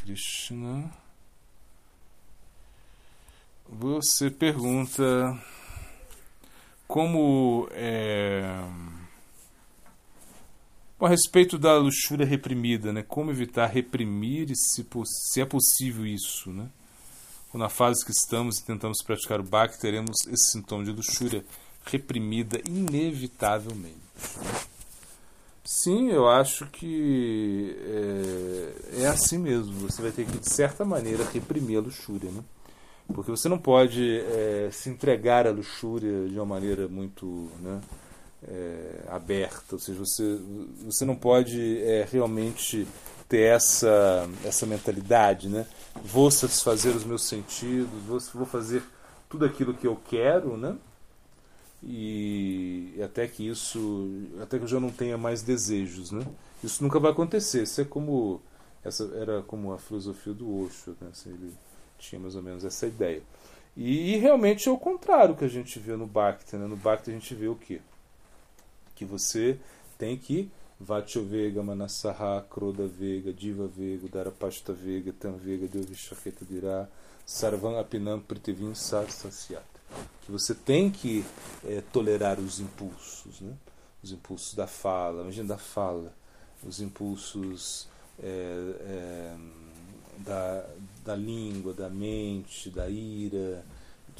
Krishna. Você pergunta como é, a respeito da luxúria reprimida, né? Como evitar reprimir e se, se é possível isso, né? Ou na fase que estamos e tentamos praticar o Bhakti, teremos esse sintoma de luxúria reprimida inevitavelmente. Sim, eu acho que é, é, assim mesmo. Você vai ter que, de certa maneira, reprimir a luxúria, né? Porque você não pode é, se entregar à luxúria de uma maneira muito né, é, aberta. Ou seja, você, você não pode realmente ter essa, essa mentalidade, né? Vou satisfazer os meus sentidos, vou, vou fazer tudo aquilo que eu quero, né? E até que isso, até que eu já não tenha mais desejos, né? Isso nunca vai acontecer. Isso é como essa era como a filosofia do Osho, né? Assim, ele tinha mais ou menos essa ideia. E, e, realmente é o contrário que a gente vê no Bhakti. Né? No Bhakti a gente vê o quê? Que você tem que Vacho Vega, Manasaha, Kroda Vega, Diva Vega, Darapashta Vega, Tam Vega, Devishaketa Dirá, Sarvam Apinam Pritivim Sarsasyat. Que você tem que é, tolerar os impulsos, né? os impulsos da fala, imagina da fala, os impulsos é, da, da língua, da mente, da ira,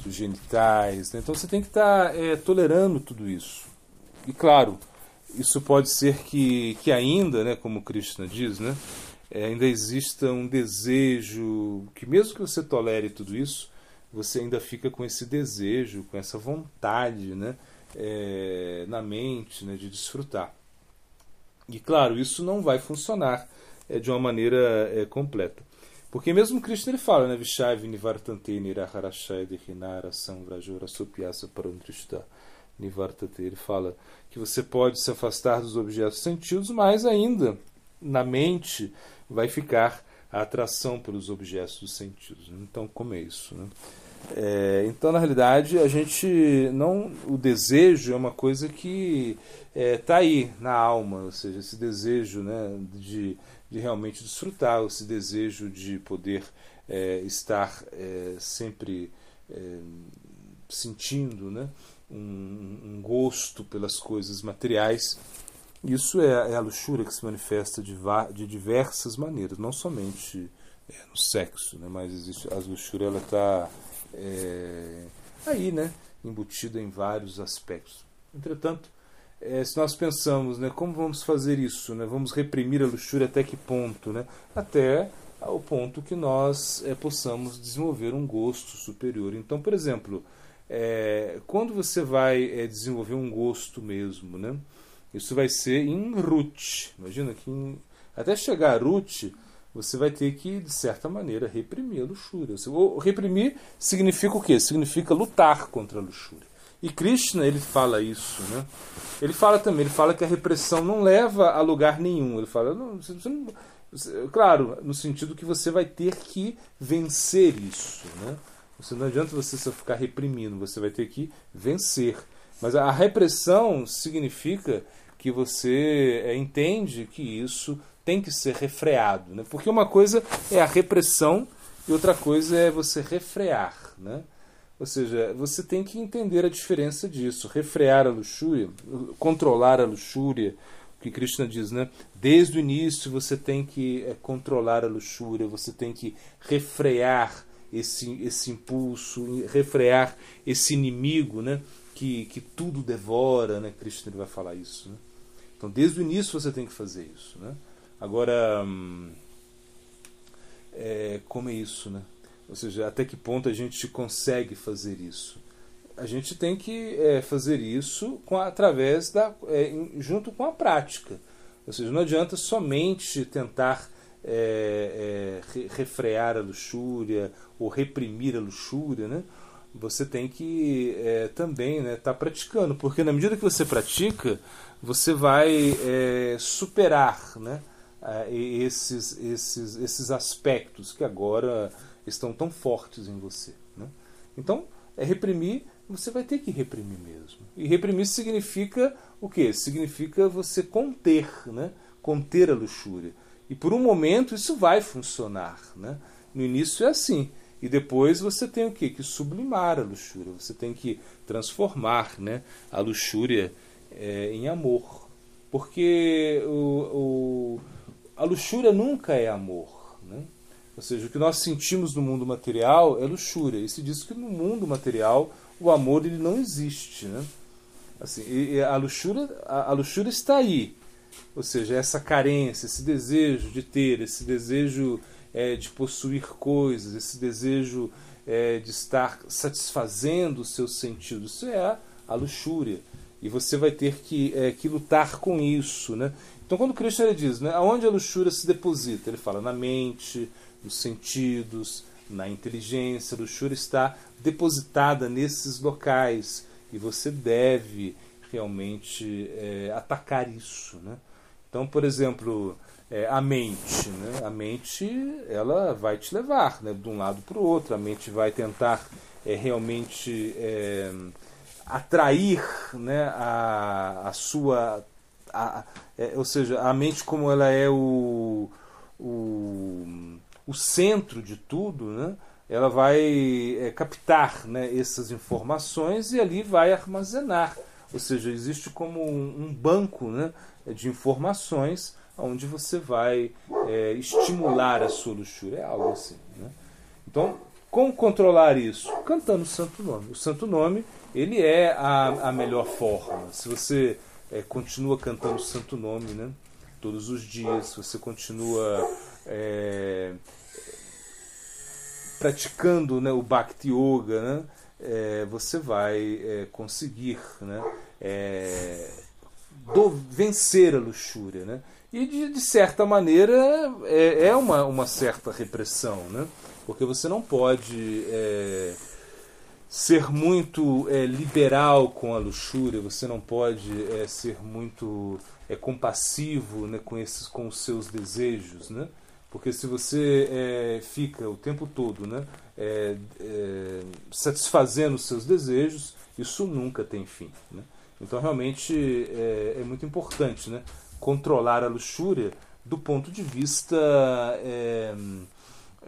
dos genitais. Né? Então você tem que estar tá, é, tolerando tudo isso. E claro, isso pode ser que, que ainda, né, como Krishna diz, né, ainda exista um desejo, que mesmo que você tolere tudo isso, você ainda fica com esse desejo, com essa vontade né, é, na mente né, de desfrutar. E claro, isso não vai funcionar é, de uma maneira é, completa. Porque mesmo Krishna ele fala, né? Vishai Nivartante Niraharashai Dehinara Samvrajora Supyasa Parantrishta Nivartate. Ele fala que você pode se afastar dos objetos sentidos, mas ainda na mente vai ficar a atração pelos objetos dos sentidos. Então, como é isso? Né? É, então, na realidade, a gente não, o desejo é uma coisa que está é, tá aí na alma, ou seja, esse desejo né, de de realmente desfrutar, esse desejo de poder é, estar é, sempre é, sentindo né, um, um, gosto pelas coisas materiais. Isso é, é, a luxúria que se manifesta de, de diversas maneiras, não somente no sexo, né, mas existe, a luxúria está é, aí, né, embutida em vários aspectos. Entretanto, é, se nós pensamos, né, como vamos fazer isso? Né? Vamos reprimir a luxúria até que ponto? Né? Até ao ponto que nós é, possamos desenvolver um gosto superior. Então, por exemplo, é, quando você vai é, desenvolver um gosto mesmo, né? isso vai ser em root. Imagina que em, até chegar a root, você vai ter que, de certa maneira, reprimir a luxúria. reprimir significa o quê? Significa lutar contra a luxúria. E Krishna ele fala isso, né? Ele fala também, ele fala que a repressão não leva a lugar nenhum. Ele fala, não, você não, você, claro, no sentido que você vai ter que vencer isso, né? Você não adianta você só ficar reprimindo, você vai ter que vencer. Mas a repressão significa que você é, entende que isso tem que ser refreado, né? Porque uma coisa é a repressão e outra coisa é você refrear, né? Ou seja, você tem que entender a diferença disso, refrear a luxúria, controlar a luxúria, o que Krishna diz, né? Desde o início você tem que é, controlar a luxúria, você tem que refrear esse, esse impulso, refrear esse inimigo, né? Que, que tudo devora, né? Krishna vai falar isso, né? Então, desde o início você tem que fazer isso, né? Agora, hum, é, como é isso, né? Ou seja, até que ponto a gente consegue fazer isso? A gente tem que é, fazer isso com, através da, é, junto com a prática. Ou seja, não adianta somente tentar é, é refrear a luxúria ou reprimir a luxúria, né? Você tem que é, também estar né, tá praticando, porque na medida que você pratica, você vai é, superar né, esses, esses, esses aspectos que agora estão tão fortes em você. Né? Então, é reprimir, você vai ter que reprimir mesmo. E reprimir significa o quê? Significa você conter, né? conter a luxúria. E por um momento isso vai funcionar. Né? No início é assim. E depois você tem o quê? Que sublimar a luxúria. Você tem que transformar né, a luxúria é, em amor. Porque o, o, a luxúria nunca é amor. Né? Ou seja, o que nós sentimos no mundo material é luxúria. E se diz que no mundo material o amor ele não existe. Né? Assim, a, luxúria, a, a luxúria está aí. Ou seja, essa carência, esse desejo de ter, esse desejo é, de possuir coisas, esse desejo é, de estar satisfazendo os seus sentidos, isso é a, a luxúria. E você vai ter que, é, que lutar com isso. Né? Então, quando Krishna diz, né, aonde a luxúria se deposita? Ele fala na mente, nos sentidos, na inteligência. A luxúria está depositada nesses locais e você deve realmente é, atacar isso. Né? Então, por exemplo, é, a mente, né? a mente ela vai te levar né? de um lado para o outro, a mente vai tentar é, realmente atrair né? a, a sua. A, é, ou seja, a mente, como ela é o, o, o centro de tudo, né? ela vai é, captar né, essas informações e ali vai armazenar. Ou seja, existe como um, um banco né, de informações onde você vai é, estimular a sua luxúria. É algo assim. Né? Então, como controlar isso? Cantando o Santo Nome. O Santo Nome ele é a, a melhor forma. Se você é, continua cantando o Santo Nome né, todos os dias, você continua é, praticando né, o Bhakti Yoga, né, é, você vai é, conseguir né, é, do, vencer a luxúria. Né? E, de, de certa maneira, é, é, uma, uma certa repressão, né? porque você não pode ser muito é, liberal com a luxúria, você não pode ser muito compassivo né, com, esses, com os seus desejos. Né? Porque se você é, fica o tempo todo né, é, é, satisfazendo os seus desejos, isso nunca tem fim. Né? Então, realmente, é, é, muito importante né, controlar a luxúria do ponto de vista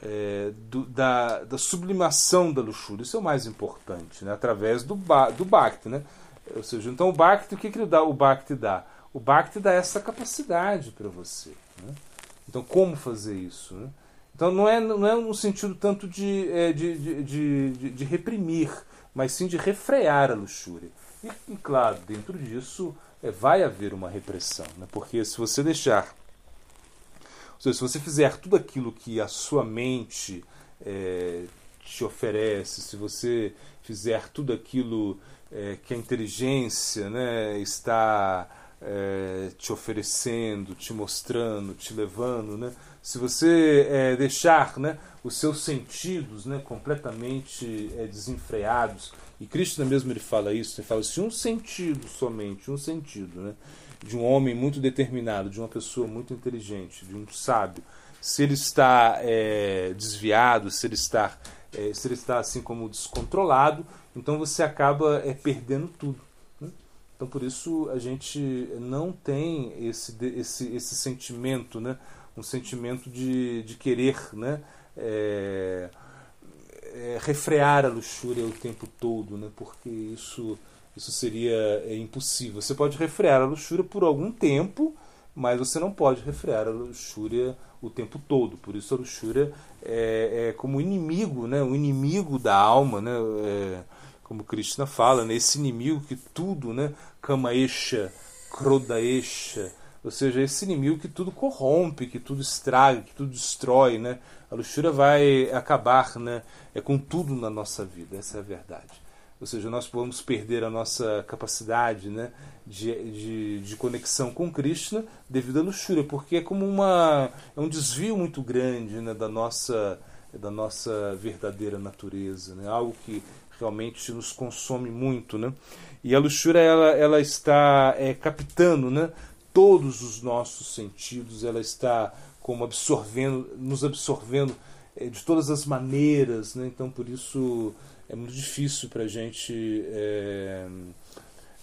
é, do, da, da, sublimação da luxúria. Isso é o mais importante, né, através do, ba, do Bhakti. Né? Ou seja, então o Bhakti, o que, que dá, o Bhakti dá? O Bhakti dá essa capacidade para você. Né? Então, como fazer isso? Né? Então, não é, não é um sentido tanto de, é, de, de, de, de, reprimir, mas sim de refrear a luxúria. E, e claro, dentro disso é, vai haver uma repressão, né? porque se você deixar. Ou seja, se você fizer tudo aquilo que a sua mente é, te oferece, se você fizer tudo aquilo é, que a inteligência né, está é, te oferecendo, te mostrando, te levando, né? se você é, deixar né, os seus sentidos né, completamente é, desenfreados, e Krishna mesmo ele fala isso, ele fala se um sentido somente, um sentido, né, de um homem muito determinado, de uma pessoa muito inteligente, de um sábio, se ele está é, desviado, se ele está, é, se ele está assim como descontrolado, então você acaba é, perdendo tudo. Então, por isso, a gente não tem esse, esse, esse sentimento, né? um sentimento de, de querer né? É, é, refrear a luxúria o tempo todo, né? porque isso, isso seria é, impossível. Você pode refrear a luxúria por algum tempo, mas você não pode refrear a luxúria o tempo todo. Por isso, a luxúria é, é como inimigo, né? o inimigo da alma. Né? É, como Krishna fala, né, esse inimigo que tudo, né, Kamaesha, Krodaesha, ou seja, esse inimigo que tudo corrompe, que tudo estraga, que tudo destrói, né? A luxúria vai acabar, né, é com tudo na nossa vida, essa é a verdade. Ou seja, nós vamos perder a nossa capacidade né, de, de, de conexão com Krishna devido à luxúria, porque é como uma, é um desvio muito grande né, da, nossa, da nossa verdadeira natureza, né, algo que realmente nos consome muito, né? E a luxúria ela, ela está é, captando, né? Todos os nossos sentidos, ela está como absorvendo, nos absorvendo é, de todas as maneiras, né? Então por isso é muito difícil para a gente é,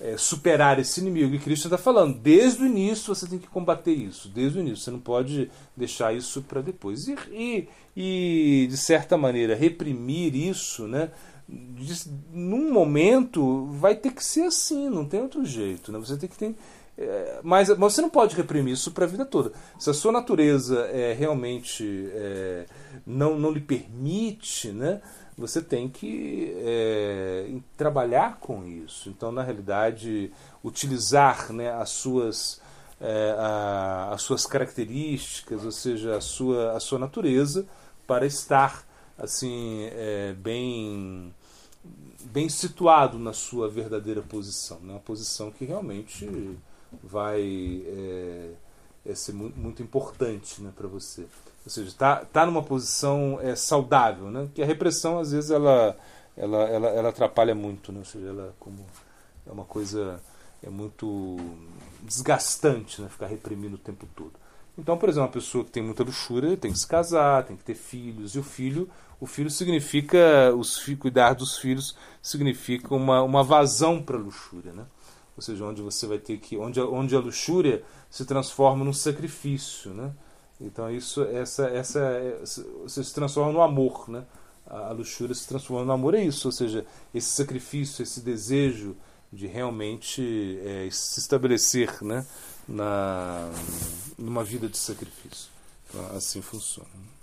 é, superar esse inimigo. E Cristo está falando, desde o início você tem que combater isso, desde o início. Você não pode deixar isso para depois. E, e, e, de certa maneira, reprimir isso, né? De, num momento vai ter que ser assim, não tem outro jeito. Né? Você tem que ter. É, mas, mas você não pode reprimir isso para a vida toda. Se a sua natureza é, realmente é, não, não lhe permite, né? Você tem que é, trabalhar com isso. Então, na realidade, utilizar né, as, suas, é, a, as suas características, ou seja, a sua, a sua natureza, para estar assim é, bem bem situado na sua verdadeira posição, né? uma posição que realmente vai é, é ser muito, muito importante né, para você. Ou seja, está tá numa posição é, saudável, né? Que a repressão, às vezes, ela, ela, ela, ela atrapalha muito, né? Ou seja, ela como é uma coisa é muito desgastante, né? Ficar reprimindo o tempo todo. Então, por exemplo, uma pessoa que tem muita luxúria tem que se casar, tem que ter filhos, e o filho, o filho significa os cuidar dos filhos significa uma, uma vazão para a luxúria, né? Ou seja, onde você vai ter que onde, onde a luxúria se transforma num sacrifício, né? Então isso, essa, essa, você se transforma no amor, né? A luxúria se transforma no amor é isso, ou seja, esse sacrifício, esse desejo de realmente é, se estabelecer, né? Na numa vida de sacrifício. Então, assim funciona.